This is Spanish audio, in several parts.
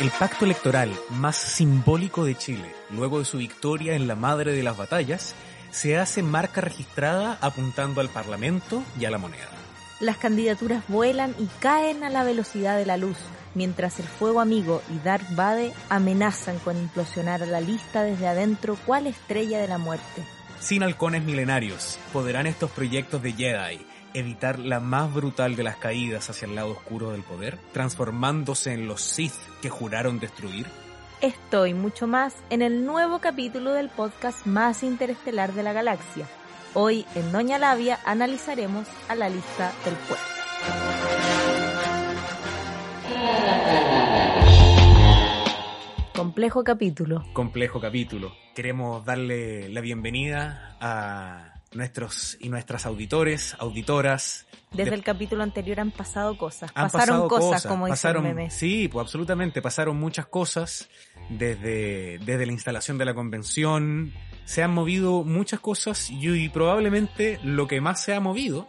El pacto electoral más simbólico de Chile, luego de su victoria en la madre de las batallas, se hace marca registrada apuntando al Parlamento y a la moneda. Las candidaturas vuelan y caen a la velocidad de la luz, mientras el Fuego Amigo y Dark Bade amenazan con implosionar a la lista desde adentro cual estrella de la muerte. Sin halcones milenarios, ¿podrán estos proyectos de Jedi evitar la más brutal de las caídas hacia el lado oscuro del poder, transformándose en los Sith que juraron destruir? Esto y mucho más en el nuevo capítulo del podcast más interestelar de la galaxia. Hoy en Doña Labia analizaremos a la lista del pueblo. Complejo capítulo. Complejo capítulo. Queremos darle la bienvenida a nuestros y nuestras auditores, auditoras. Desde De- el capítulo anterior han pasado cosas. Han pasaron pasado cosas, como dice pasaron, el meme. Sí, pues absolutamente, pasaron muchas cosas desde, desde la instalación de la convención, se han movido muchas cosas y, y probablemente lo que más se ha movido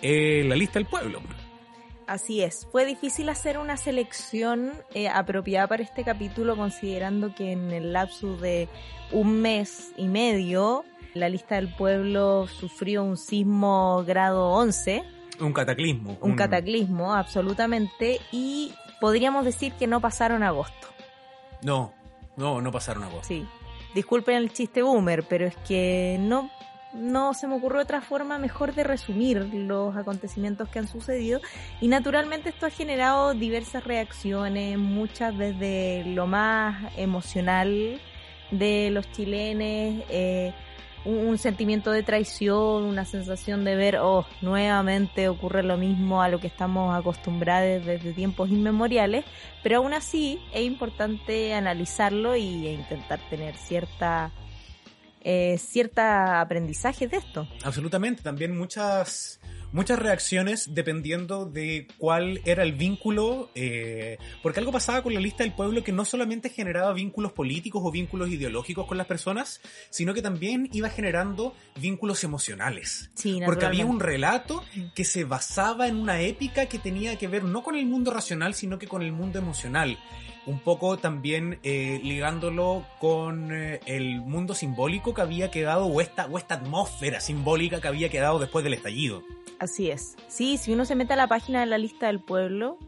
es la lista del pueblo. Así es. Fue difícil hacer una selección eh, apropiada para este capítulo, considerando que en el lapso de un mes y medio, la lista del pueblo sufrió un sismo grado 11, Un cataclismo. un cataclismo, absolutamente, y podríamos decir que no pasaron agosto. No, no, no pasaron a vos. Sí. Disculpen el chiste boomer, pero es que no, no se me ocurrió otra forma mejor de resumir los acontecimientos que han sucedido. Y naturalmente esto ha generado diversas reacciones, muchas desde lo más emocional de los chilenes, eh, un, sentimiento de traición, una sensación de ver, oh, nuevamente ocurre lo mismo a lo que estamos acostumbrados desde tiempos inmemoriales, pero aún así es importante analizarlo y e intentar tener cierta eh, cierta aprendizaje de esto. Absolutamente, también muchas muchas reacciones dependiendo de cuál era el vínculo, eh, porque algo pasaba con la lista del pueblo que no solamente generaba vínculos políticos o vínculos ideológicos con las personas, sino que también iba generando vínculos emocionales. Sí, Porque había un relato que se basaba en una épica que tenía que ver no con el mundo racional, sino que con el mundo emocional. Un poco también eh, ligándolo con eh, el mundo simbólico que había quedado, o esta, o esta atmósfera simbólica que había quedado después del estallido. Así es. Sí, si uno se mete a la página de la lista del pueblo,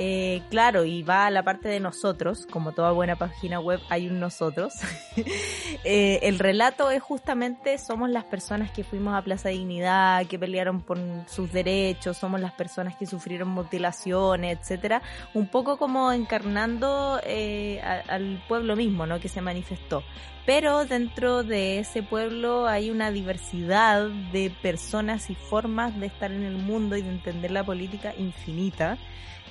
eh, claro, y va a la parte de nosotros, como toda buena página web hay un nosotros, eh, el relato es justamente somos las personas que fuimos a Plaza Dignidad, que pelearon por sus derechos, somos las personas que sufrieron mutilaciones, etcétera, un poco como encarnando eh, al pueblo mismo, ¿no? Que se manifestó. Pero dentro de ese pueblo hay una diversidad de personas y formas de estar en el mundo y de entender la política infinita.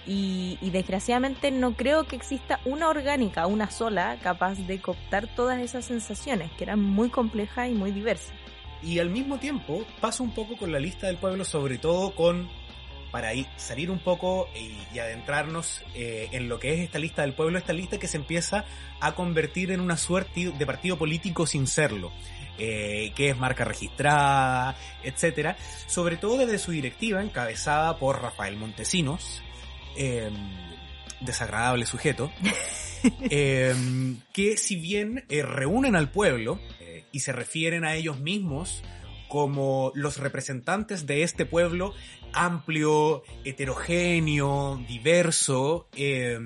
Y, desgraciadamente no creo que exista una orgánica, una sola, capaz de cooptar todas esas sensaciones, que eran muy complejas y muy diversas. Y al mismo tiempo pasa un poco con la lista del pueblo, sobre todo con, para ir, salir un poco y, y adentrarnos eh, en lo que es esta lista del pueblo, esta lista que se empieza a convertir en una suerte de partido político sin serlo. eh, que es marca registrada, etcétera, sobre todo desde su directiva encabezada por Rafael Montesinos, eh, desagradable sujeto, eh, que si bien eh, reúnen al pueblo eh, y se refieren a ellos mismos como los representantes de este pueblo amplio, heterogéneo, diverso, eh,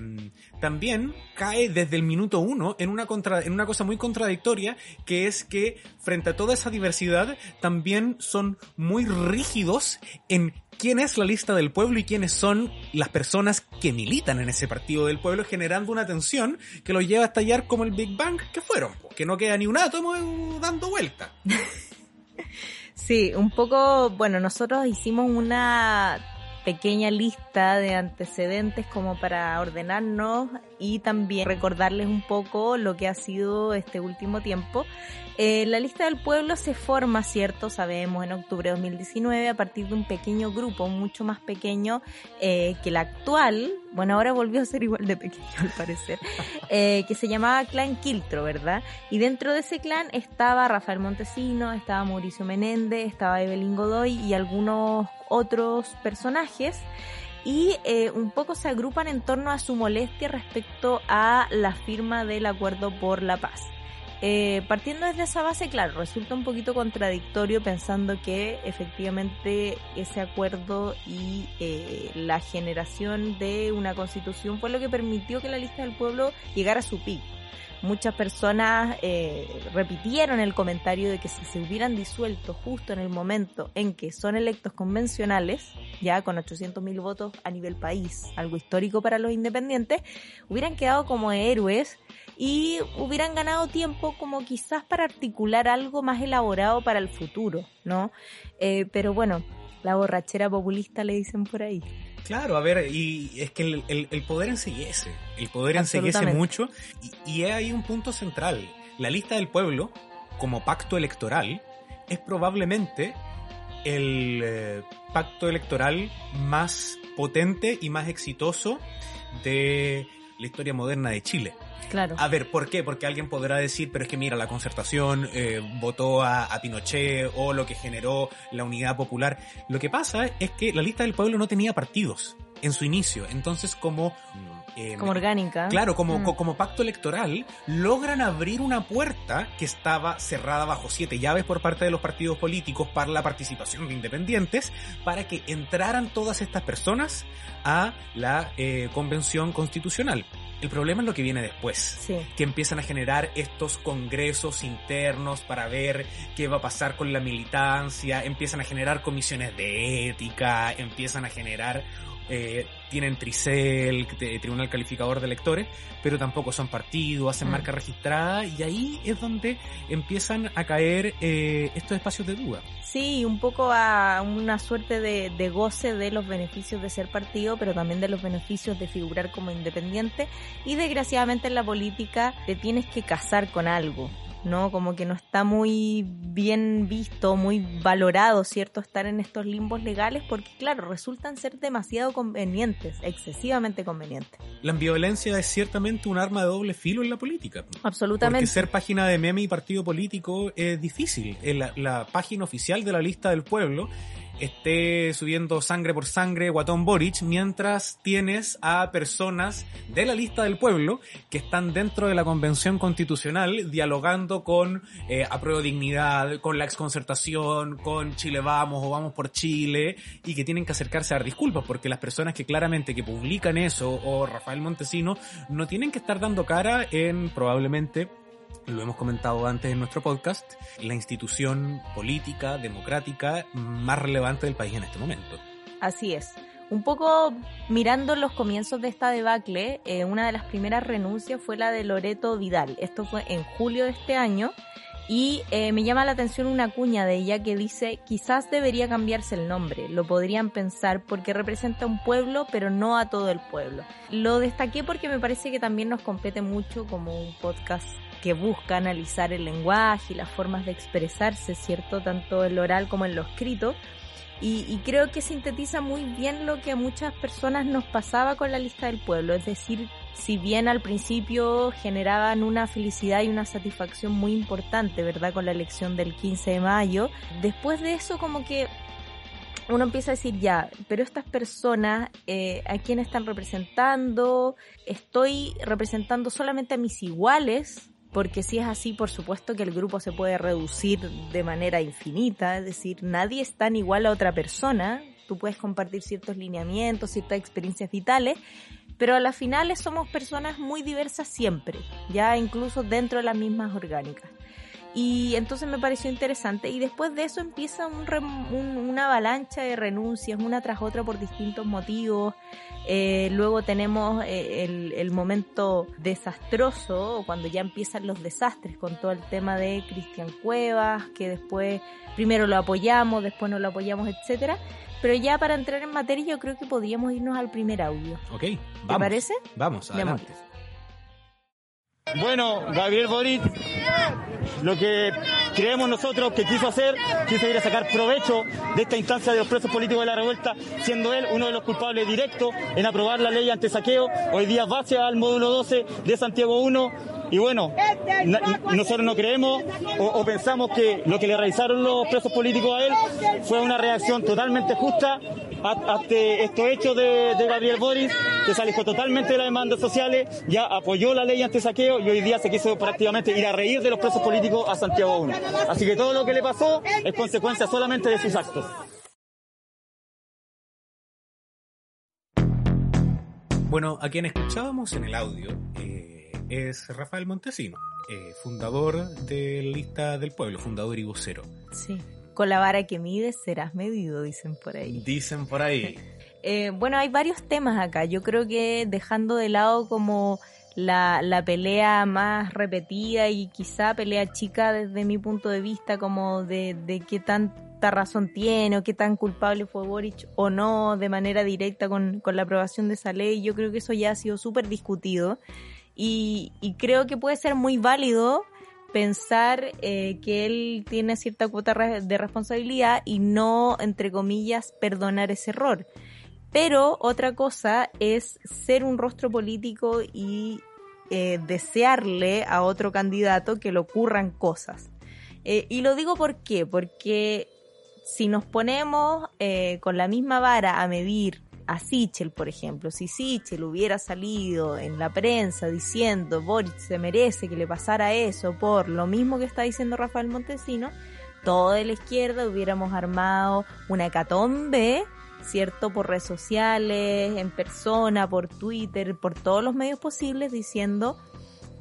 también cae desde el minuto uno en una, en una cosa muy contradictoria, que es que frente a toda esa diversidad también son muy rígidos en quién es la lista del pueblo y quiénes son las personas que militan en ese partido del pueblo, generando una tensión que los lleva a estallar como el Big Bang que fueron, que no queda ni un átomo eh, dando vuelta. Sí, un poco, bueno, nosotros hicimos una pequeña lista de antecedentes como para ordenarnos y también recordarles un poco lo que ha sido este último tiempo. Eh, la lista del pueblo se forma, cierto, sabemos, en octubre de 2019 a partir de un pequeño grupo, mucho más pequeño eh, que el actual, bueno, ahora volvió a ser igual de pequeño al parecer, eh, que se llamaba Clan Quiltro, ¿verdad? Y dentro de ese clan estaba Rafael Montesino, estaba Mauricio Menéndez, estaba Evelyn Godoy y algunos otros personajes y eh, un poco se agrupan en torno a su molestia respecto a la firma del acuerdo por la paz. Eh, partiendo desde esa base, claro, resulta un poquito contradictorio pensando que efectivamente ese acuerdo y eh, la generación de una constitución fue lo que permitió que la lista del pueblo llegara a su pico muchas personas eh, repitieron el comentario de que si se hubieran disuelto justo en el momento en que son electos convencionales, ya con 800.000 votos a nivel país, algo histórico para los independientes, hubieran quedado como héroes y hubieran ganado tiempo como quizás para articular algo más elaborado para el futuro, ¿no? Eh, pero bueno, la borrachera populista le dicen por ahí. Claro, a ver, y es que el, poder enseguece, el poder enseguece mucho, y, y hay un punto central. La lista del pueblo, como pacto electoral, es probablemente el eh, pacto electoral más potente y más exitoso de la historia moderna de Chile. Claro. A ver, ¿por qué? Porque alguien podrá decir, pero es que mira, la concertación eh, votó a, Pinochet o lo que generó la unidad popular. Lo que pasa es que la lista del pueblo no tenía partidos en su inicio. Entonces, como... Eh, como orgánica. Claro, como, mm. como pacto electoral, logran abrir una puerta que estaba cerrada bajo siete llaves por parte de los partidos políticos para la participación de independientes, para que entraran todas estas personas a la eh, convención constitucional. El problema es lo que viene después, que empiezan a generar estos congresos internos para ver qué va a pasar con la militancia, empiezan a generar comisiones de ética, empiezan a generar eh, tienen Tricel, Tribunal Calificador de Electores, pero tampoco son partidos, hacen mm. marca registrada y ahí es donde empiezan a caer eh, estos espacios de duda. Sí, un poco a una suerte de, de, goce de los beneficios de ser partido, pero también de los beneficios de figurar como independiente y desgraciadamente en la política te tienes que casar con algo. ¿No? Como que no está muy bien visto, muy valorado, ¿cierto? Estar en estos limbos legales porque, claro, resultan ser demasiado convenientes, excesivamente convenientes. La ambivalencia es ciertamente un arma de doble filo en la política. Absolutamente. Porque ser página de meme y partido político es difícil. La, la página oficial de la lista del pueblo esté subiendo sangre por sangre Guatón Boric, mientras tienes a personas de la lista del pueblo que están dentro de la convención constitucional dialogando con eh, Apruebo Dignidad, con la exconcertación, con Chile Vamos o Vamos por Chile, y que tienen que acercarse a dar disculpas, porque las personas que claramente que publican eso, o Rafael Montesino, no tienen que estar dando cara en probablemente lo hemos comentado antes en nuestro podcast, la institución política, democrática más relevante del país en este momento. Así es. Un poco mirando los comienzos de esta debacle, eh, una de las primeras renuncias fue la de Loreto Vidal. Esto fue en julio de este año. Y eh, me llama la atención una cuña de ella que dice, quizás debería cambiarse el nombre, lo podrían pensar porque representa un pueblo, pero no a todo el pueblo. Lo destaqué porque me parece que también nos compete mucho como un podcast que busca analizar el lenguaje y las formas de expresarse, ¿cierto? Tanto en lo oral como en lo escrito. Y, creo que sintetiza muy bien lo que a muchas personas nos pasaba con la lista del pueblo. Es decir, si bien al principio generaban una felicidad y una satisfacción muy importante, ¿verdad? Con la elección del 15 de mayo, después de eso como que uno empieza a decir ya, pero estas personas, eh, ¿a quién están representando? ¿Estoy representando solamente a mis iguales? Porque si es así, por supuesto que el grupo se puede reducir de manera infinita, es decir, nadie es tan igual a otra persona, tú puedes compartir ciertos lineamientos, ciertas experiencias vitales, pero a las finales somos personas muy diversas siempre, ya incluso dentro de las mismas orgánicas. Y entonces me pareció interesante. Y después de eso empieza una avalancha de renuncias, una tras otra por distintos motivos. Eh, luego tenemos eh, el, el, momento desastroso, cuando ya empiezan los desastres con todo el tema de Cristian Cuevas, que después primero lo apoyamos, después no lo apoyamos, etcétera. Pero ya para entrar en materia yo creo que podríamos irnos al primer audio. Ok, vamos. ¿Te parece? Vamos, adelante. Bueno, Gabriel Boric, lo que creemos nosotros que quiso hacer, quiso ir a sacar provecho de esta instancia de los presos políticos de la revuelta, siendo él uno de los culpables directos en aprobar la ley ante saqueo, hoy día base al módulo 12 de Santiago 1, y bueno, nosotros no creemos o, pensamos que lo que le realizaron los presos políticos a él fue una reacción totalmente justa ante estos hechos de, Gabriel Boris, que se alejó totalmente de las demandas sociales, ya apoyó la ley ante saqueo y hoy día se quiso prácticamente ir a reír de los presos políticos a Santiago 1. Así que todo lo que le pasó es consecuencia solamente de sus actos. Bueno, a quien escuchábamos en el audio, eh, es Rafael Montesino, eh, fundador de Lista del Pueblo, fundador y vocero. Sí, con la vara que mides serás medido, dicen por ahí. Dicen por ahí. Eh, bueno, hay varios temas acá. Yo creo que dejando de lado como la, la, pelea más repetida y quizá pelea chica desde mi punto de vista, como de, de qué tanta razón tiene o qué tan culpable fue Boric o no de manera directa con, con la aprobación de esa ley. Yo creo que eso ya ha sido súper discutido. Y, creo que puede ser muy válido pensar eh, que él tiene cierta cuota de responsabilidad y no, entre comillas, perdonar ese error. Pero otra cosa es ser un rostro político y eh, desearle a otro candidato que le ocurran cosas. Eh, y lo digo por qué, porque si nos ponemos con la misma vara a medir a Sichel, por ejemplo. Si Sichel hubiera salido en la prensa diciendo Boric se merece que le pasara eso por lo mismo que está diciendo Rafael Montesino, toda la izquierda hubiéramos armado una catombe, ¿cierto? Por redes sociales, en persona, por Twitter, por todos los medios posibles diciendo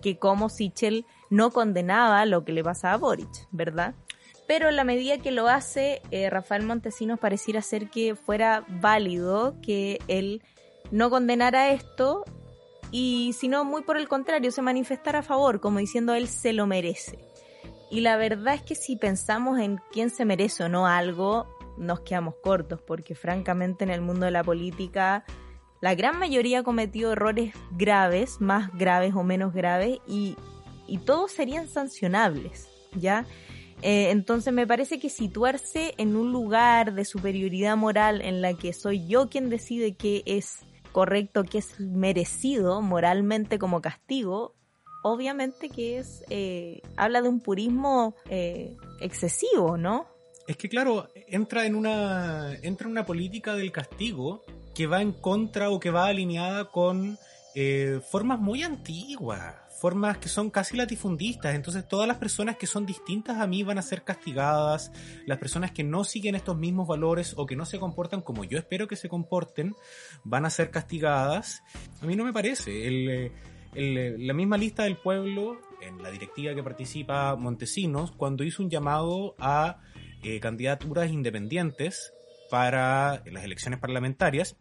que como Sichel no condenaba lo que le pasaba a Boric, ¿verdad? Pero en la medida que lo hace, eh, Rafael Montesinos pareciera ser que fuera válido que él no condenara esto y sino muy por el contrario, se manifestara a favor, como diciendo él se lo merece. Y la verdad es que si pensamos en quién se merece o no algo, nos quedamos cortos, porque francamente en el mundo de la política la gran mayoría ha cometido errores graves, más graves o menos graves, y, y todos serían sancionables, ¿ya? Eh, entonces me parece que situarse en un lugar de superioridad moral en la que soy yo quien decide qué es correcto, qué es merecido moralmente como castigo, obviamente que es eh, habla de un purismo eh, excesivo, ¿no? Es que claro, entra en una entra en una política del castigo que va en contra o que va alineada con formas muy antiguas formas que son casi latifundistas. Entonces todas las personas que son distintas a mí van a ser castigadas. Las personas que no siguen estos mismos valores o que no se comportan como yo espero que se comporten van a ser castigadas. A mí no me parece. la misma lista del pueblo, en la directiva que participa Montesinos, cuando hizo un llamado a eh, candidaturas independientes para las elecciones parlamentarias,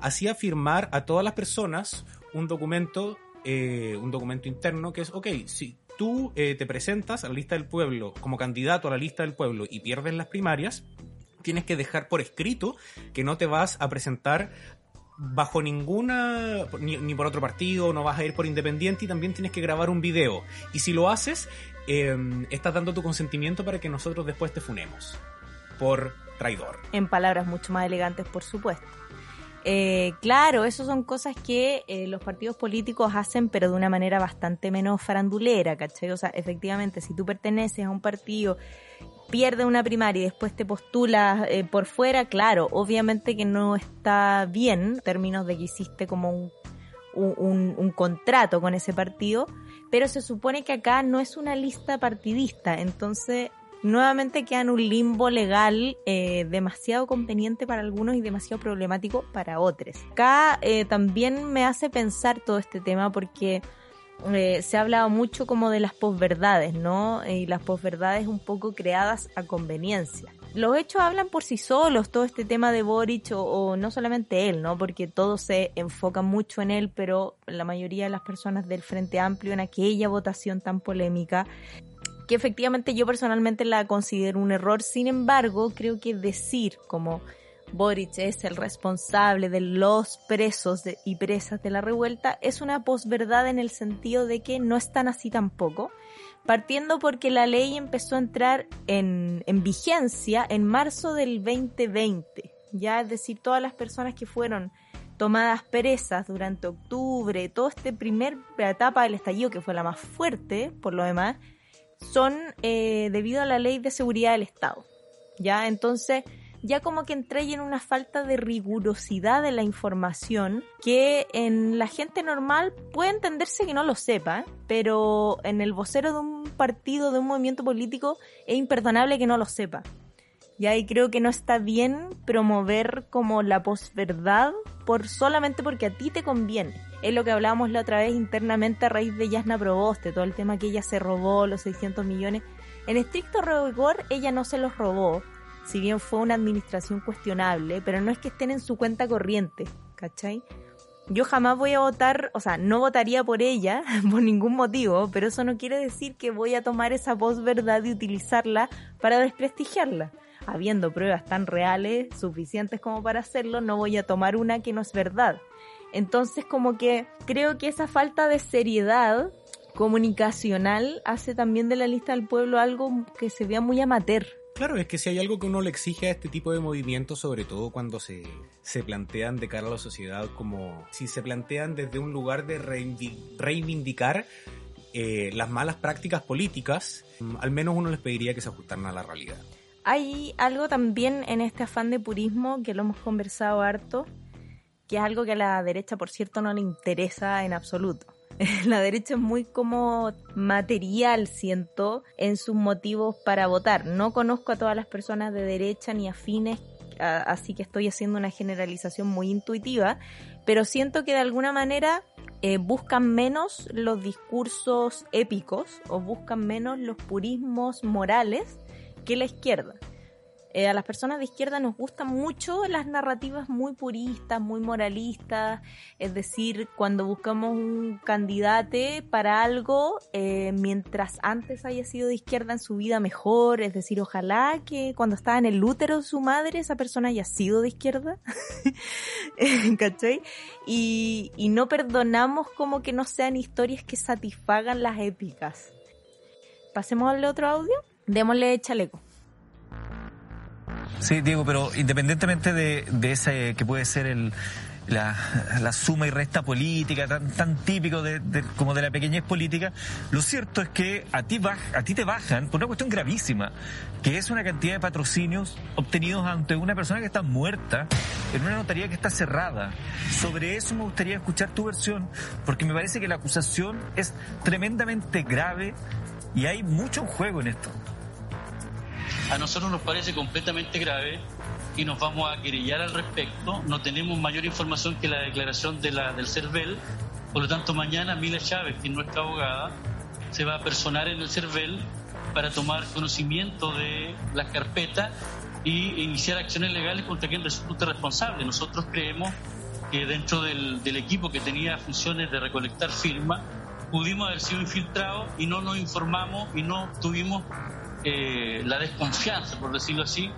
hacía firmar a todas las personas un documento eh, un documento interno que es, ok, si tú eh, te presentas a la lista del pueblo como candidato a la lista del pueblo y pierdes las primarias, tienes que dejar por escrito que no te vas a presentar bajo ninguna, ni, por otro partido, no vas a ir por independiente y también tienes que grabar un video. Y si lo haces, em, estás dando tu consentimiento para que nosotros después te funemos por traidor. En palabras mucho más elegantes, por supuesto. Eh, claro, eso son cosas que eh, los partidos políticos hacen, pero de una manera bastante menos farandulera, ¿cachai? O sea, efectivamente, si tú perteneces a un partido, pierdes una primaria y después te postulas eh, por fuera, claro, obviamente que no está bien, en términos de que hiciste como un, un, un contrato con ese partido, pero se supone que acá no es una lista partidista, entonces nuevamente queda en un limbo legal eh, demasiado conveniente para algunos y demasiado problemático para otros. Acá eh, también me hace pensar todo este tema porque eh, se ha hablado mucho como de las posverdades, ¿no? Y las posverdades un poco creadas a conveniencia. Los hechos hablan por sí solos, todo este tema de Boric o, o no solamente él, ¿no? Porque todo se enfoca mucho en él, pero la mayoría de las personas del Frente Amplio en aquella votación tan polémica que efectivamente yo personalmente la considero un error. Sin embargo, creo que decir como Boric es el responsable de los presos y presas de la revuelta es una posverdad en el sentido de que no están así tampoco, partiendo porque la ley empezó a entrar en, en vigencia en marzo del 2020. Ya es decir, todas las personas que fueron tomadas presas durante octubre, toda esta primera etapa del estallido, que fue la más fuerte, por lo demás, son eh, debido a la ley de seguridad del Estado. Ya, entonces, ya como que entré en una falta de rigurosidad de la información que en la gente normal puede entenderse que no lo sepa, pero en el vocero de un partido, de un movimiento político, es imperdonable que no lo sepa. Y ahí creo que no está bien promover como la posverdad por solamente porque a ti te conviene. Es lo que hablábamos la otra vez internamente a raíz de Yasna Proboste, todo el tema que ella se robó los 600 millones. En estricto rigor, ella no se los robó, si bien fue una administración cuestionable, pero no es que estén en su cuenta corriente, ¿cachai? Yo jamás voy a votar, o sea, no votaría por ella por ningún motivo, pero eso no quiere decir que voy a tomar esa voz verdad y utilizarla para desprestigiarla. Habiendo pruebas tan reales, suficientes como para hacerlo, no voy a tomar una que no es verdad. Entonces, como que creo que esa falta de seriedad comunicacional hace también de la lista del pueblo algo que se vea muy amateur. Claro, es que si hay algo que uno le exige a este tipo de movimientos, sobre todo cuando se, se plantean de cara a la sociedad, como si se plantean desde un lugar de reivindicar eh, las malas prácticas políticas, al menos uno les pediría que se ajustaran a la realidad. Hay algo también en este afán de purismo que lo hemos conversado harto, que es algo que a la derecha, por cierto, no le interesa en absoluto la derecha es muy como material, siento, en sus motivos para votar. No conozco a todas las personas de derecha ni afines, así que estoy haciendo una generalización muy intuitiva, pero siento que de alguna manera eh, buscan menos los discursos épicos o buscan menos los purismos morales que la izquierda. Eh, a las personas de izquierda nos gustan mucho las narrativas muy puristas, muy moralistas, es decir, cuando buscamos un candidato para algo, eh, mientras antes haya sido de izquierda en su vida mejor, es decir, ojalá que cuando estaba en el útero de su madre esa persona haya sido de izquierda, ¿cachai? Y, y no perdonamos como que no sean historias que satisfagan las épicas. Pasemos al otro audio, démosle chaleco. Sí, Diego, pero independientemente de, de ese que puede ser el, la, la, suma y resta política, tan, tan típico de, como de la pequeñez política, lo cierto es que a ti, a ti te bajan por una cuestión gravísima, que es una cantidad de patrocinios obtenidos ante una persona que está muerta en una notaría que está cerrada. Sobre eso me gustaría escuchar tu versión, porque me parece que la acusación es tremendamente grave y hay mucho en juego en esto a nosotros nos parece completamente grave y nos vamos a querellar al respecto. No tenemos mayor información que la declaración de la, del CERVEL. Por lo tanto, mañana Mila Chávez, que es nuestra abogada, se va a personar en el CERVEL para tomar conocimiento de las carpetas y iniciar acciones legales contra quien resulte responsable. Nosotros creemos que dentro del, del equipo que tenía funciones de recolectar firmas, pudimos haber sido infiltrados y no nos informamos y no tuvimos eh, la desconfianza, por decirlo así,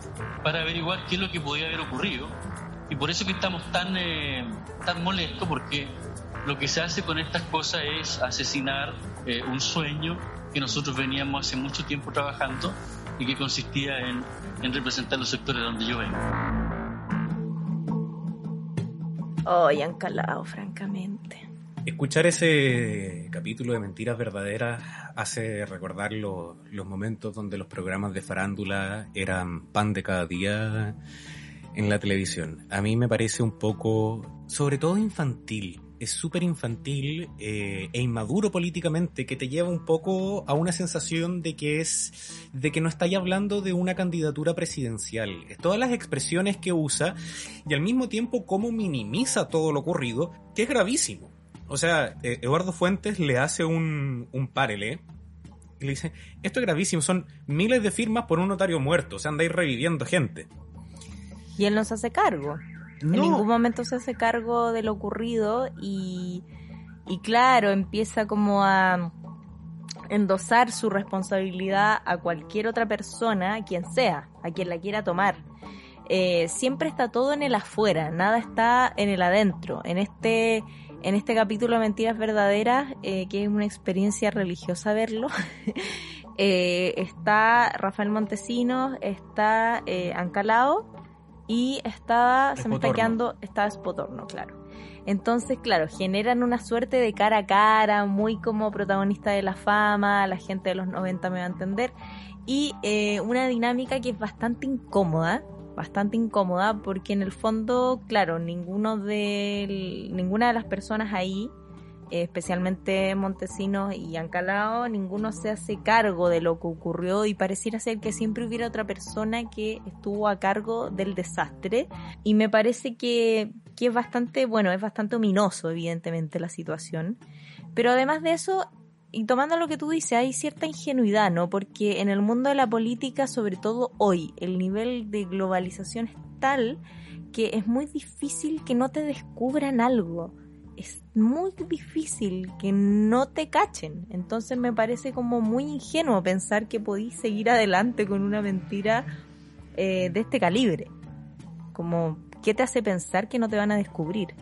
para averiguar qué es lo que podía haber ocurrido. Y por eso que estamos tan, eh, tan molestos, porque lo que se hace con estas cosas es asesinar eh, un sueño que nosotros veníamos hace mucho tiempo trabajando y que consistía en, en representar los sectores donde yo vengo. Hoy oh, han calado, francamente. Escuchar ese capítulo de Mentiras Verdaderas hace recordar lo, los momentos donde los programas de farándula eran pan de cada día en la televisión. A mí me parece un poco, sobre todo infantil, es súper infantil eh, e inmaduro políticamente que te lleva un poco a una sensación de que es de que no estáis hablando de una candidatura presidencial. Todas las expresiones que usa y al mismo tiempo cómo minimiza todo lo ocurrido, que es gravísimo. O sea, eh, Eduardo Fuentes le hace un, un parele y le dice, esto es gravísimo, son miles de firmas por un notario muerto, o sea, andáis reviviendo gente. Y él no se hace cargo. En ningún momento se hace cargo de lo ocurrido y, y claro, empieza como a endosar su responsabilidad a cualquier otra persona, quien sea, a quien la quiera tomar. Eh, siempre está todo en el afuera, nada está en el adentro. En este, en este capítulo Mentiras Verdaderas, eh, que es una experiencia religiosa verlo, eh, está Rafael Montesinos, está Ancalao y está, se me está quedando, está Spotorno, claro. Entonces, claro, generan una suerte de cara a cara, muy como protagonista de la fama, la gente de los 90 me va a entender, y eh, una dinámica que es bastante incómoda, bastante incómoda, porque en el fondo, claro, ninguno de, ninguna de las personas ahí especialmente Montesinos y Ancalao, ninguno se hace cargo de lo que ocurrió y pareciera ser que siempre hubiera otra persona que estuvo a cargo del desastre. Y me parece que, que es bastante, bueno, es bastante ominoso, evidentemente, la situación. Pero además de eso, y tomando lo que tú dices, hay cierta ingenuidad, ¿no? Porque en el mundo de la política, sobre todo hoy, el nivel de globalización es tal que es muy difícil que no te descubran algo es muy difícil que no te cachen. Entonces me parece como muy ingenuo pensar que podéis seguir adelante con una mentira eh, de este calibre. Como, ¿qué te hace pensar que no te van a descubrir?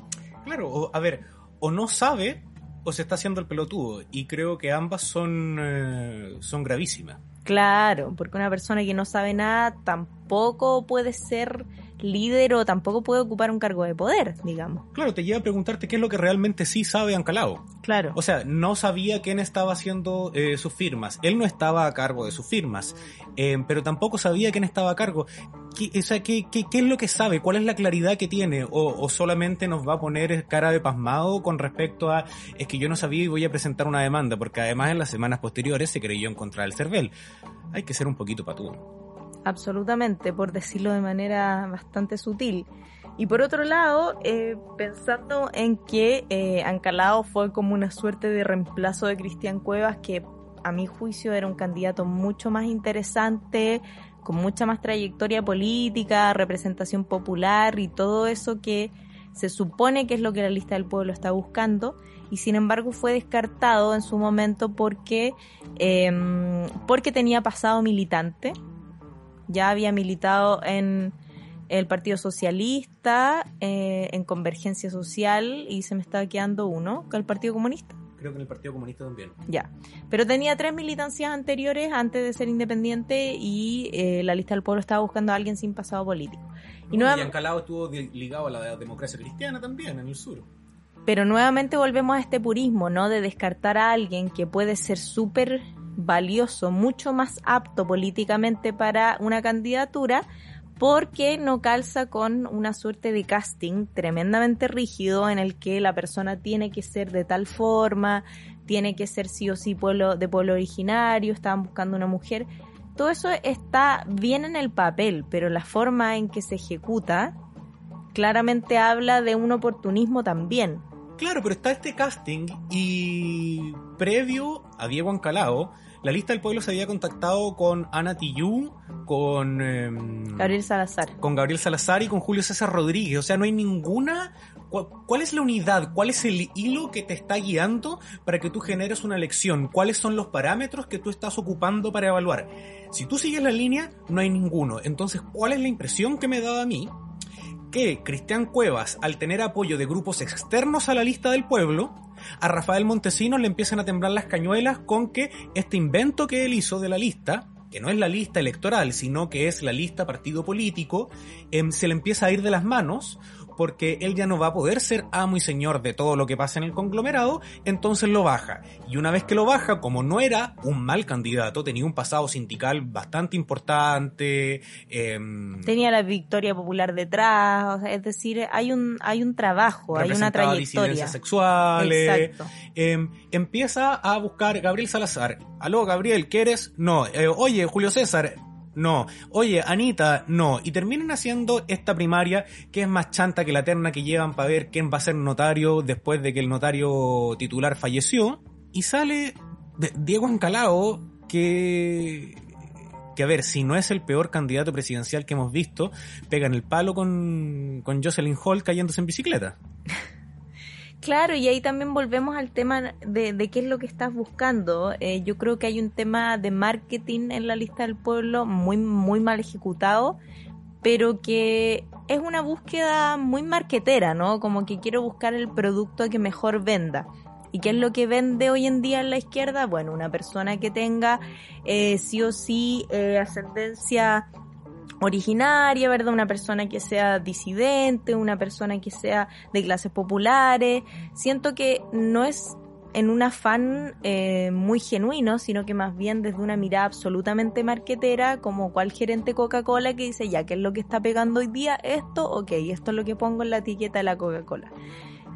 Claro, a ver, o no sabe o se está haciendo el pelotudo. Y creo que ambas son, eh, son gravísimas. Claro, porque una persona que no sabe nada tampoco puede ser líder o tampoco puede ocupar un cargo de poder, digamos. Claro, te lleva a preguntarte qué es lo que realmente sí sabe Ancalao. Claro. O sea, no sabía quién estaba haciendo eh, sus firmas. Él no estaba a cargo de sus firmas, eh, pero tampoco sabía quién estaba a cargo. ¿Qué, o sea, ¿qué, qué, es lo que sabe? ¿Cuál es la claridad que tiene? O, ¿O solamente nos va a poner cara de pasmado con respecto a es que yo no sabía y voy a presentar una demanda? Porque además en las semanas posteriores se creyó encontrar el CERVEL. Hay que ser un poquito patudo absolutamente, por decirlo de manera bastante sutil. Y por otro lado, eh, pensando en que eh, Ancalao fue como una suerte de reemplazo de Cristian Cuevas, que a mi juicio era un candidato mucho más interesante, con mucha más trayectoria política, representación popular y todo eso que se supone que es lo que la lista del pueblo está buscando y sin embargo fue descartado en su momento porque em, porque tenía pasado militante ya había militado en el Partido Socialista, eh, en Convergencia Social y se me estaba quedando uno, que el Partido Comunista. Creo que en el Partido Comunista también. Ya, pero tenía tres militancias anteriores antes de ser independiente y eh, la lista del pueblo estaba buscando a alguien sin pasado político. y, y estuvo ligado a la democracia cristiana también en el sur. Pero nuevamente volvemos a este purismo, ¿no? De descartar a alguien que puede ser súper valioso, mucho más apto políticamente para una candidatura, porque no calza con una suerte de casting tremendamente rígido en el que la persona tiene que ser de tal forma, tiene que ser sí o sí pueblo, de pueblo originario, estaban buscando una mujer. Todo eso está bien en el papel, pero la forma en que se ejecuta claramente habla de un oportunismo también. Claro, pero está este casting y previo a Diego Ancalao, la lista del pueblo se había contactado con Ana Tillú, con... Em, Gabriel Salazar. Con Gabriel Salazar y con Julio César Rodríguez. O sea, no hay ninguna... ¿Cuál es la unidad? ¿Cuál es el hilo que te está guiando para que tú generes una elección? ¿Cuáles son los parámetros que tú estás ocupando para evaluar? Si tú sigues la línea, no hay ninguno. Entonces, ¿cuál es la impresión que me da a mí? Que Cristian Cuevas, al tener apoyo de grupos externos a la lista del pueblo, a Rafael Montesinos le empiezan a temblar las cañuelas con que este invento que él hizo de la lista, que no es la lista electoral, sino que es la lista partido político, em, se le empieza a ir de las manos porque él ya no va a poder ser amo y señor de todo lo que pasa en el conglomerado, entonces lo baja. Y una vez que lo baja, como no era un mal candidato, tenía un pasado sindical bastante importante. Em, tenía la victoria popular detrás, es decir, hay un, hay un trabajo, hay una trayectoria. sexuales. Exacto. Em, empieza a buscar Gabriel Salazar. Aló, Gabriel, ¿qué eres? No. Eh, oye, Julio César, no. Oye, Anita, no. Y terminan haciendo esta primaria que es más chanta que la terna que llevan para ver quién va a ser notario después de que el notario titular falleció. Y sale Diego Ancalao que que a ver, si no es el peor candidato presidencial que hemos visto, pegan el palo con, con Jocelyn Hall cayéndose en bicicleta. Claro, y ahí también volvemos al tema de, de qué es lo que estás buscando. Eh, yo creo que hay un tema de marketing en la lista del pueblo muy, muy mal ejecutado, pero que es una búsqueda muy marquetera, ¿no? Como que quiero buscar el producto que mejor venda. ¿Y qué es lo que vende hoy en día en la izquierda? Bueno, una persona que tenga eh, sí o sí eh, ascendencia originaria, ¿verdad? Una persona que sea disidente, una persona que sea de clases populares. Siento que no es en un afán eh, muy genuino, sino que más bien desde una mirada absolutamente marquetera, como cual gerente Coca-Cola que dice, ya, ¿qué es lo que está pegando hoy día? Esto, ok, esto es lo que pongo en la etiqueta de la Coca-Cola.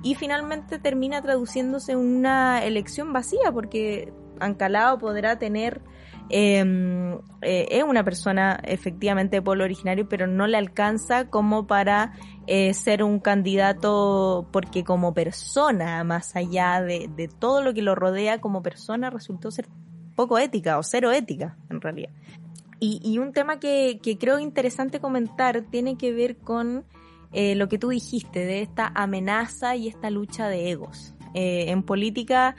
Y finalmente termina traduciéndose en una elección vacía, porque Ancalao podrá tener Em, eh, es una persona efectivamente de pueblo originario, pero no le alcanza como para eh, ser un candidato, porque como persona, más allá de, de, todo lo que lo rodea como persona, resultó ser poco ética o cero ética, en realidad. Y, y un tema que, que, creo interesante comentar tiene que ver con eh, lo que tú dijiste, de esta amenaza y esta lucha de egos. En política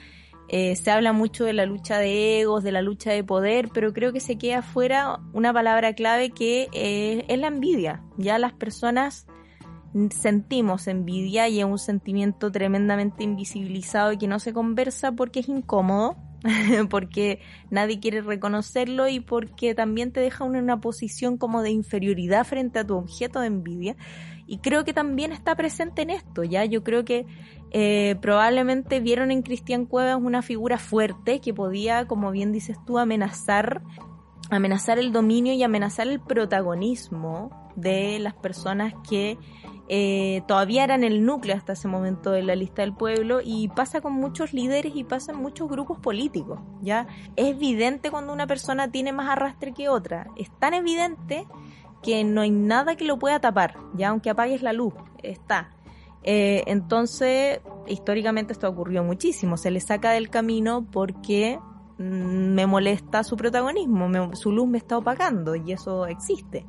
eh, se habla mucho de la lucha de egos, de la lucha de poder, pero creo que se queda fuera una palabra clave que eh, es la envidia. Ya las personas sentimos envidia y es un sentimiento tremendamente invisibilizado y que no se conversa porque es incómodo, porque nadie quiere reconocerlo y porque también te deja en una posición como de inferioridad frente a tu objeto de envidia. Y creo que también está presente en esto, ya yo creo que eh, probablemente vieron en Cristian Cuevas una figura fuerte que podía, como bien dices tú, amenazar, amenazar el dominio y amenazar el protagonismo de las personas que eh, todavía eran el núcleo hasta ese momento de la lista del pueblo y pasa con muchos líderes y pasa en muchos grupos políticos, ¿ya? Es evidente cuando una persona tiene más arrastre que otra, es tan evidente que no hay nada que lo pueda tapar, ya aunque apagues la luz, está. Eh, entonces, históricamente esto ocurrió muchísimo. Se le saca del camino porque mm, me molesta su protagonismo, su luz me está opacando y eso existe.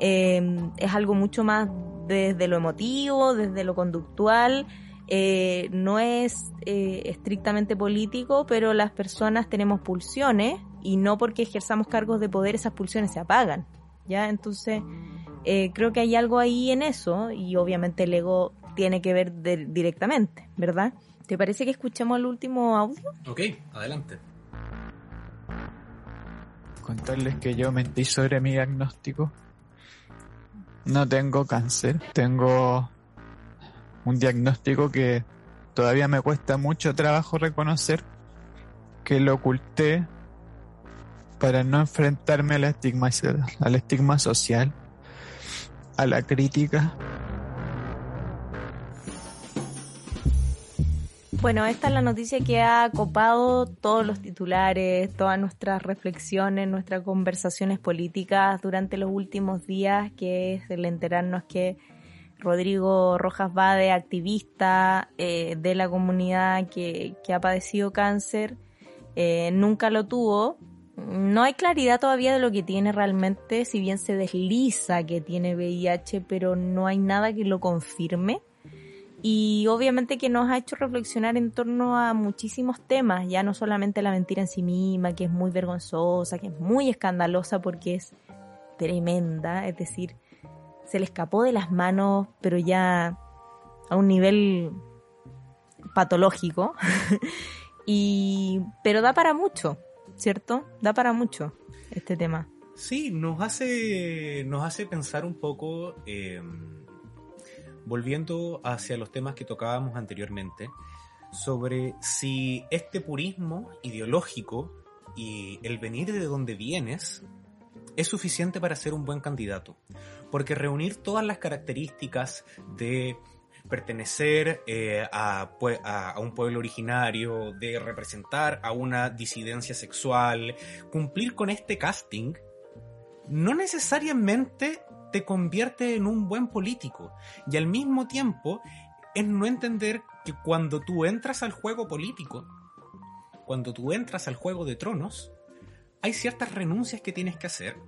Eh, es algo mucho más desde lo emotivo, desde lo conductual. Eh, no es estrictamente político, pero las personas tenemos pulsiones y no porque ejerzamos cargos de poder esas pulsiones se apagan. ¿ya? Entonces, creo que hay algo ahí en eso y obviamente el ego tiene que ver directamente, ¿verdad? ¿Te parece que escuchemos el último audio? Ok, adelante. Contarles que yo mentí sobre mi diagnóstico. No tengo cáncer, tengo un diagnóstico que todavía me cuesta mucho trabajo reconocer, que lo oculté para no enfrentarme al estigma, al estigma social, a la crítica Bueno, esta es la noticia que ha copado todos los titulares, todas nuestras reflexiones, nuestras conversaciones políticas durante los últimos días, que es el enterarnos que Rodrigo Rojas Bade, activista eh, de la comunidad que, ha padecido cáncer, eh, nunca lo tuvo. No hay claridad todavía de lo que tiene realmente, si bien se desliza que tiene VIH, pero no hay nada que lo confirme y obviamente que nos ha hecho reflexionar en torno a muchísimos temas, ya no solamente la mentira en sí misma, que es muy vergonzosa, que es muy escandalosa porque es tremenda, es decir, se le escapó de las manos, pero ya a un nivel patológico. y pero da para mucho, ¿cierto? Da para mucho este tema. Sí, nos hace nos hace pensar un poco eh, volviendo hacia los temas que tocábamos anteriormente, sobre si este purismo ideológico y el venir de donde vienes es suficiente para ser un buen candidato. Porque reunir todas las características de pertenecer eh, a, a, un pueblo originario, de representar a una disidencia sexual, cumplir con este casting, no necesariamente te convierte en un buen político. Y al mismo tiempo es no entender que cuando tú entras al juego político, cuando tú entras al juego de tronos, hay ciertas renuncias que tienes que hacer.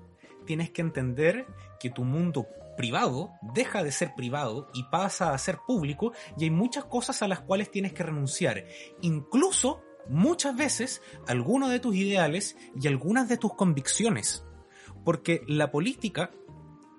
Tienes que entender que tu mundo privado deja de ser privado y pasa a ser público y hay muchas cosas a las cuales tienes que renunciar. Incluso, muchas veces, algunos de tus ideales y algunas de tus convicciones. Porque la política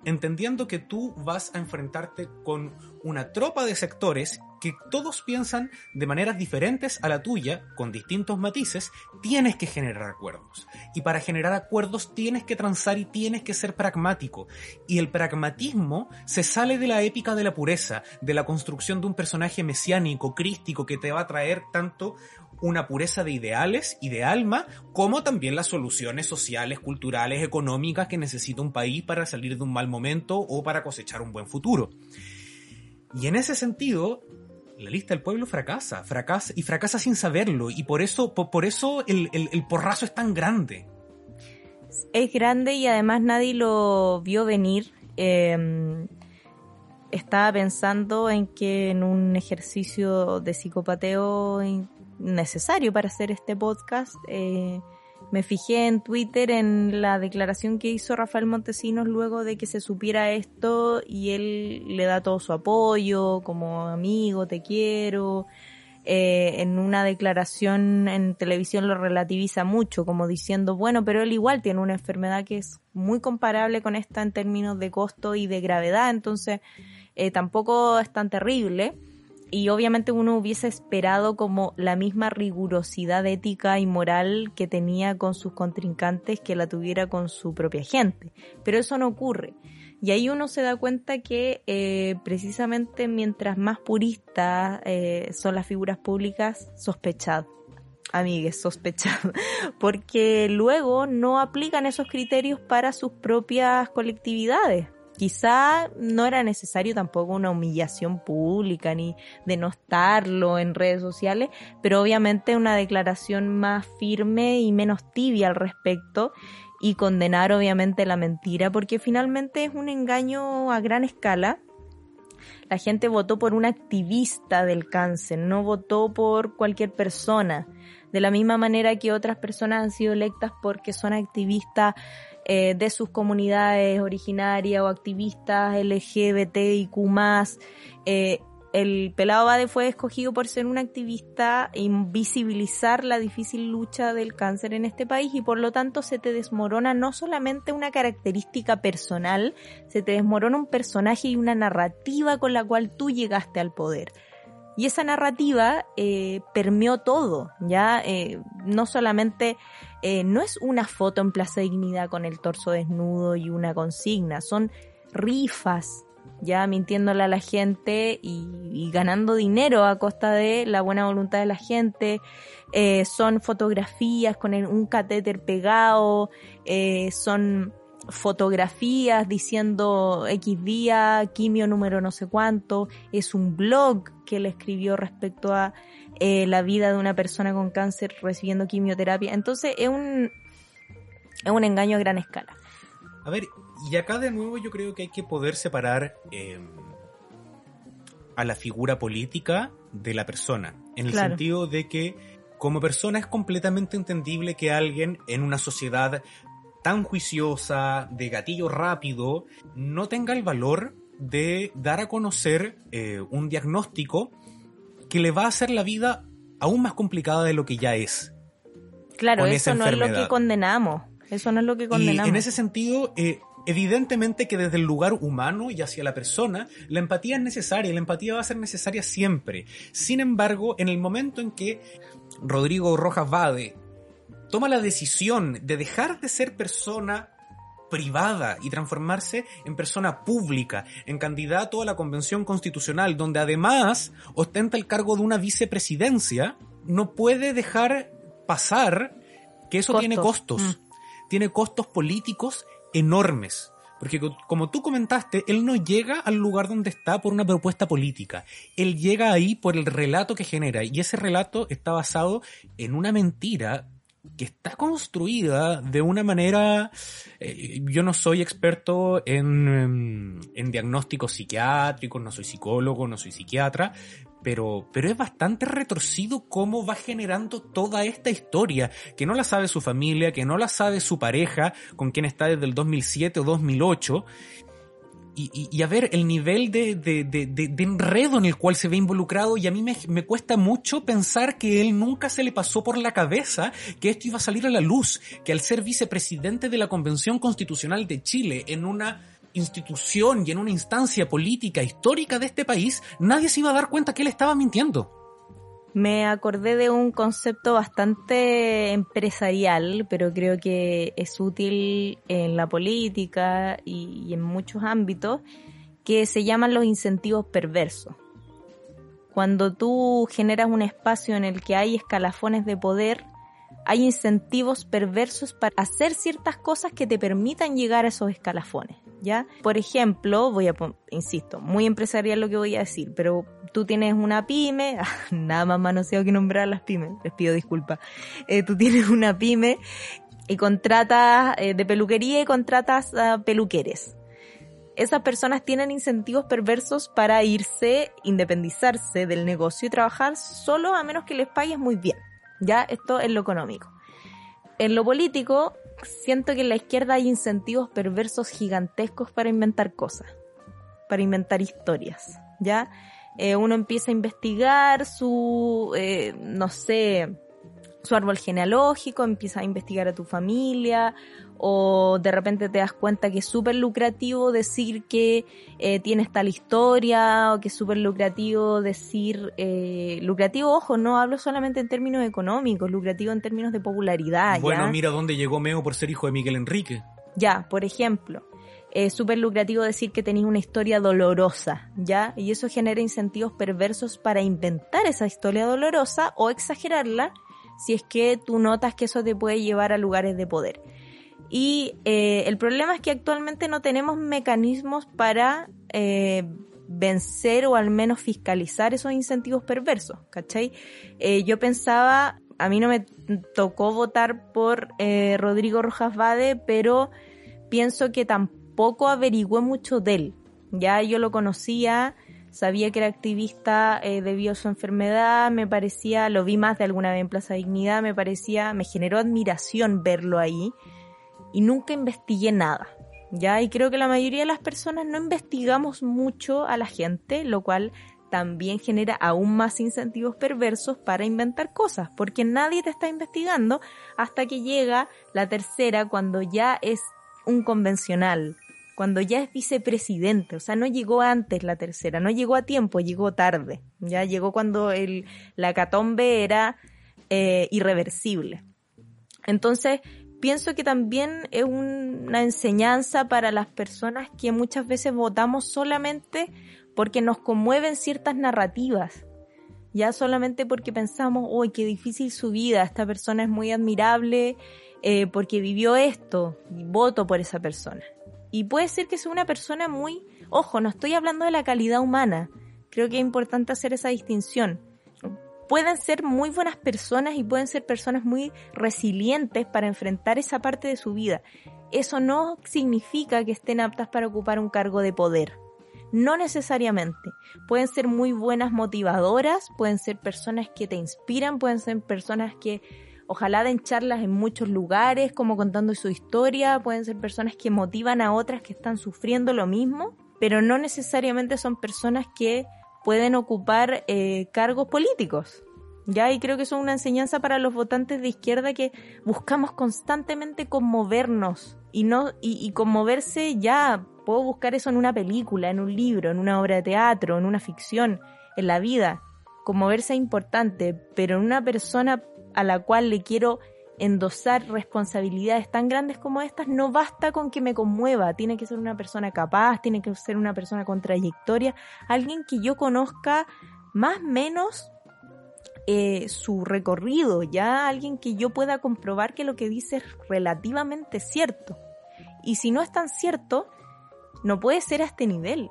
entendiendo que tú vas a enfrentarte con una tropa de sectores que todos piensan de maneras diferentes a la tuya, con distintos matices, tienes que generar acuerdos. Y para generar acuerdos tienes que transar y tienes que ser pragmático. Y el pragmatismo se sale de la épica de la pureza, de la construcción de un personaje mesiánico, crístico, que te va a traer tanto una pureza de ideales y de alma, como también las soluciones sociales, culturales, económicas que necesita un país para salir de un mal momento o para cosechar un buen futuro. Y en ese sentido, la lista del pueblo fracasa, fracasa y fracasa sin saberlo, y por eso, por, eso el, porrazo es tan grande. Es grande y además nadie lo vio venir. Em, estaba pensando en que en un ejercicio de psicopateo necesario para hacer este podcast, eh, me fijé en Twitter en la declaración que hizo Rafael Montesinos luego de que se supiera esto y él le da todo su apoyo como amigo, te quiero. Eh, en una declaración en televisión lo relativiza mucho, como diciendo, bueno, pero él igual tiene una enfermedad que es muy comparable con esta en términos de costo y de gravedad, entonces eh, tampoco es tan terrible y obviamente uno hubiese esperado como la misma rigurosidad ética y moral que tenía con sus contrincantes que la tuviera con su propia gente. Pero eso no ocurre. Y ahí uno se da cuenta que eh, precisamente mientras más puristas eh, son las figuras públicas, sospechad. Amigues, sospechad. Porque luego no aplican esos criterios para sus propias colectividades. Quizá no era necesario tampoco una humillación pública ni denostarlo en redes sociales, pero obviamente una declaración más firme y menos tibia al respecto y condenar obviamente la mentira porque finalmente es un engaño a gran escala. La gente votó por un activista del cáncer, no votó por cualquier persona. De la misma manera que otras personas han sido electas porque son activistas eh, de sus comunidades originarias o activistas LGBTIQ+. Eh, el Pelado Bade fue escogido por ser un activista y visibilizar la difícil lucha del cáncer en este país y por lo tanto se te desmorona no solamente una característica personal, se te desmorona un personaje y una narrativa con la cual tú llegaste al poder. Y esa narrativa eh, permeó todo, ya eh, no solamente eh, no es una foto en Plaza Dignidad con el torso desnudo y una consigna, son rifas, ya mintiéndole a la gente y, ganando dinero a costa de la buena voluntad de la gente. son fotografías con un catéter pegado, son fotografías diciendo X día, quimio número no sé cuánto, es un blog que él escribió respecto a eh, la vida de una persona con cáncer recibiendo quimioterapia. Entonces es un, es un engaño a gran escala. A ver, y acá de nuevo yo creo que hay que poder separar em, a la figura política de la persona, en el sentido de que como persona es completamente entendible que alguien en una sociedad tan juiciosa, de gatillo rápido, no tenga el valor de dar a conocer eh, un diagnóstico que le va a hacer la vida aún más complicada de lo que ya es. Claro, eso no es lo que condenamos. Eso no es lo que condenamos. Y en ese sentido, eh, evidentemente que desde el lugar humano y hacia la persona, la empatía es necesaria, la empatía va a ser necesaria siempre. Sin embargo, en el momento en que Rodrigo Rojas Vade toma la decisión de dejar de ser persona privada y transformarse en persona pública, en candidato a la Convención Constitucional, donde además ostenta el cargo de una vicepresidencia, no puede dejar pasar que eso tiene costos. Mm. Tiene costos políticos enormes. Porque como tú comentaste, él no llega al lugar donde está por una propuesta política. Él llega ahí por el relato que genera. Y ese relato está basado en una mentira que está construida de una manera, eh, yo no soy experto en, em, en diagnósticos psiquiátricos, no soy psicólogo, no soy psiquiatra, pero, pero es bastante retorcido cómo va generando toda esta historia, que no la sabe su familia, que no la sabe su pareja, con quien está desde el 2007 o 2008, y, a ver el nivel de, de, enredo en el cual se ve involucrado y a mí me, me, cuesta mucho pensar que él nunca se le pasó por la cabeza que esto iba a salir a la luz, que al ser vicepresidente de la Convención Constitucional de Chile en una institución y en una instancia política histórica de este país, nadie se iba a dar cuenta que él estaba mintiendo me acordé de un concepto bastante empresarial, pero creo que es útil en la política y, en muchos ámbitos, que se llaman los incentivos perversos. Cuando tú generas un espacio en el que hay escalafones de poder, hay incentivos perversos para hacer ciertas cosas que te permitan llegar a esos escalafones, ¿ya? Por ejemplo, voy a, insisto, muy empresarial lo que voy a decir, pero tú tienes una pyme, nada más manoseado que nombrar las pymes, les pido disculpas, eh, tú tienes una pyme y contratas eh, de peluquería y contratas peluqueres. Esas personas tienen incentivos perversos para irse, independizarse del negocio y trabajar solo a menos que les pagues muy bien. Ya, esto es lo económico. En lo político, siento que en la izquierda hay incentivos perversos gigantescos para inventar cosas, para inventar historias, ¿ya? Eh, uno empieza a investigar su, eh, no sé, su árbol genealógico, empieza a investigar a tu familia, o de repente te das cuenta que es súper lucrativo decir que eh, tienes tal historia, o que es súper lucrativo decir, eh, lucrativo, ojo, no hablo solamente en términos económicos, lucrativo en términos de popularidad. Bueno, mira dónde llegó Meo por ser hijo de Miguel Enrique. Ya, por ejemplo es súper lucrativo decir que tenéis una historia dolorosa, ¿ya? Y eso genera incentivos perversos para inventar esa historia dolorosa o exagerarla si es que tú notas que eso te puede llevar a lugares de poder. Y eh, el problema es que actualmente no tenemos mecanismos para eh, vencer o al menos fiscalizar esos incentivos perversos, ¿cachai? Eh, yo pensaba, a mí no me tocó votar por Rodrigo Rojas Vade, pero pienso que tampoco poco averigüé mucho de él. Ya yo lo conocía, sabía que era activista eh, debido a su enfermedad, me parecía, lo vi más de alguna vez en Plaza Dignidad, me parecía, me generó admiración verlo ahí y nunca investigué nada. Ya, y creo que la mayoría de las personas no investigamos mucho a la gente, lo cual también genera aún más incentivos perversos para inventar cosas, porque nadie te está investigando hasta que llega la tercera cuando ya es un convencional, cuando ya es vicepresidente, o sea, no llegó antes la tercera, no llegó a tiempo, llegó tarde, ya llegó cuando el, la catombe era eh, irreversible. Entonces, pienso que también es una enseñanza para las personas que muchas veces votamos solamente porque nos conmueven ciertas narrativas, ya solamente porque pensamos, uy, qué difícil su vida, esta persona es muy admirable eh, porque vivió esto, y voto por esa persona. Y puede ser que sea una persona muy, ojo, no estoy hablando de la calidad humana, creo que es importante hacer esa distinción. Pueden ser muy buenas personas y pueden ser personas muy resilientes para enfrentar esa parte de su vida. Eso no significa que estén aptas para ocupar un cargo de poder. No necesariamente. Pueden ser muy buenas motivadoras, pueden ser personas que te inspiran, pueden ser personas que Ojalá den charlas en muchos lugares, como contando su historia, pueden ser personas que motivan a otras que están sufriendo lo mismo, pero no necesariamente son personas que pueden ocupar eh, cargos políticos. Ya, y creo que son una enseñanza para los votantes de izquierda que buscamos constantemente conmovernos y no, y conmoverse ya, puedo buscar eso en una película, en un libro, en una obra de teatro, en una ficción, en la vida. Conmoverse es importante, pero en una persona a la cual le quiero endosar responsabilidades tan grandes como estas, no basta con que me conmueva, tiene que ser una persona capaz, tiene que ser una persona con trayectoria, alguien que yo conozca más menos eh, su recorrido, ya alguien que yo pueda comprobar que lo que dice es relativamente cierto. Y si no es tan cierto, no puede ser a este nivel.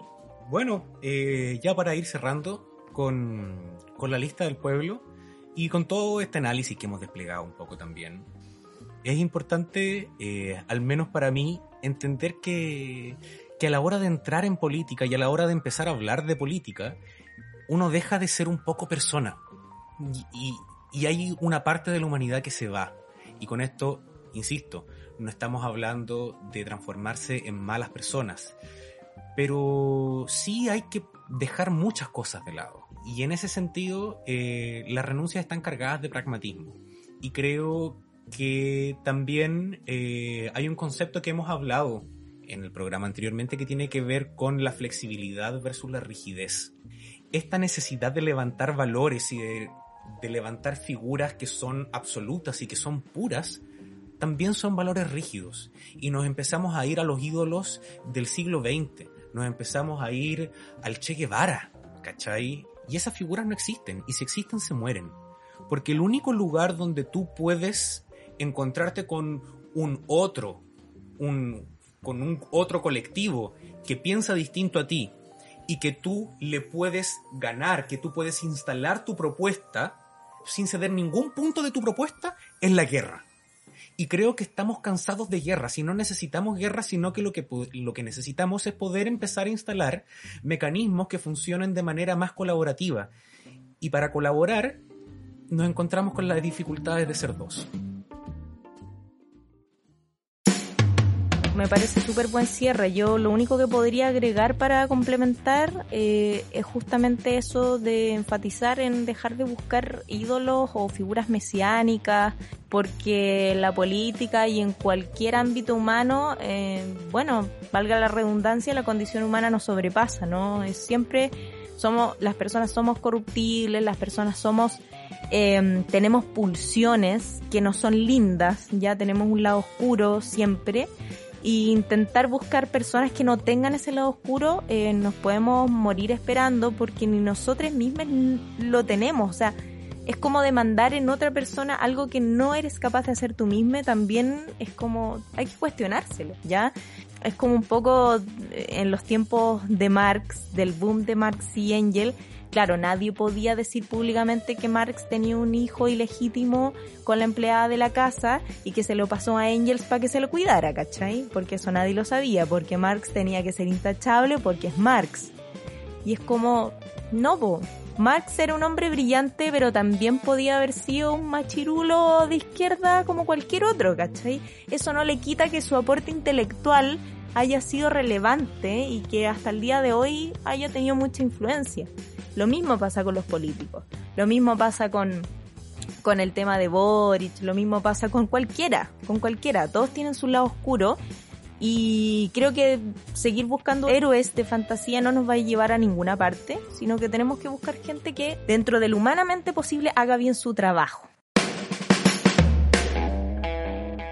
Bueno, eh, ya para ir cerrando con, con la lista del pueblo, y con todo este análisis que hemos desplegado un poco también, es importante, eh, al menos para mí, entender que, que a la hora de entrar en política y a la hora de empezar a hablar de política, uno deja de ser un poco persona. Y, y, hay una parte de la humanidad que se va. Y con esto, insisto, no estamos hablando de transformarse en malas personas. Pero sí hay que dejar muchas cosas de lado. Y en ese sentido, eh, las renuncias están cargadas de pragmatismo. Y creo que también eh, hay un concepto que hemos hablado en el programa anteriormente que tiene que ver con la flexibilidad versus la rigidez. Esta necesidad de levantar valores y de, de levantar figuras que son absolutas y que son puras, también son valores rígidos. Y nos empezamos a ir a los ídolos del siglo XX, nos empezamos a ir al Che Guevara, ¿cachai? Y esas figuras no existen, y si existen se mueren. Porque el único lugar donde tú puedes encontrarte con un otro, un, con un otro colectivo que piensa distinto a ti y que tú le puedes ganar, que tú puedes instalar tu propuesta sin ceder ningún punto de tu propuesta, es la guerra. Y creo que estamos cansados de guerra. Si no necesitamos guerra, sino que lo que, lo que necesitamos es poder empezar a instalar mecanismos que funcionen de manera más colaborativa. Y para colaborar, nos encontramos con las dificultades de ser dos. Me parece súper buen cierre. Yo lo único que podría agregar para complementar eh, es justamente eso de enfatizar en dejar de buscar ídolos o figuras mesiánicas, porque la política y en cualquier ámbito humano, eh, bueno, valga la redundancia, la condición humana nos sobrepasa, ¿no? Es siempre somos, las personas somos corruptibles, las personas somos eh, tenemos pulsiones que no son lindas, ya tenemos un lado oscuro siempre y intentar buscar personas que no tengan ese lado oscuro, eh, nos podemos morir esperando porque ni nosotros mismos lo tenemos. O sea, es como demandar en otra persona algo que no eres capaz de hacer tú mismo, también es como, hay que cuestionárselo, ¿ya? Es como un poco eh, en los tiempos de Marx, del boom de Marx y Engel, Claro, nadie podía decir públicamente que Marx tenía un hijo ilegítimo con la empleada de la casa y que se lo pasó a Engels para que se lo cuidara, ¿cachai? Porque eso nadie lo sabía, porque Marx tenía que ser intachable porque es Marx. Y es como, no, Marx era un hombre brillante, pero también podía haber sido un machirulo de izquierda como cualquier otro, ¿cachai? Eso no le quita que su aporte intelectual haya sido relevante y que hasta el día de hoy haya tenido mucha influencia. Lo mismo pasa con los políticos, lo mismo pasa con, con el tema de Boric, lo mismo pasa con cualquiera, con cualquiera, todos tienen su lado oscuro y creo que seguir buscando héroes de fantasía no nos va a llevar a ninguna parte, sino que tenemos que buscar gente que dentro del humanamente posible haga bien su trabajo.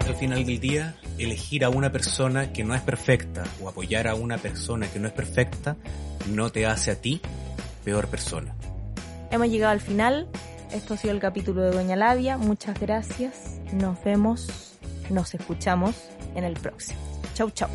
Al final del día, elegir a una persona que no es perfecta o apoyar a una persona que no es perfecta no te hace a ti peor persona. Hemos llegado al final. Esto ha sido el capítulo de Doña Labia. Muchas gracias. Nos vemos, nos escuchamos en el próximo. Chau, chau.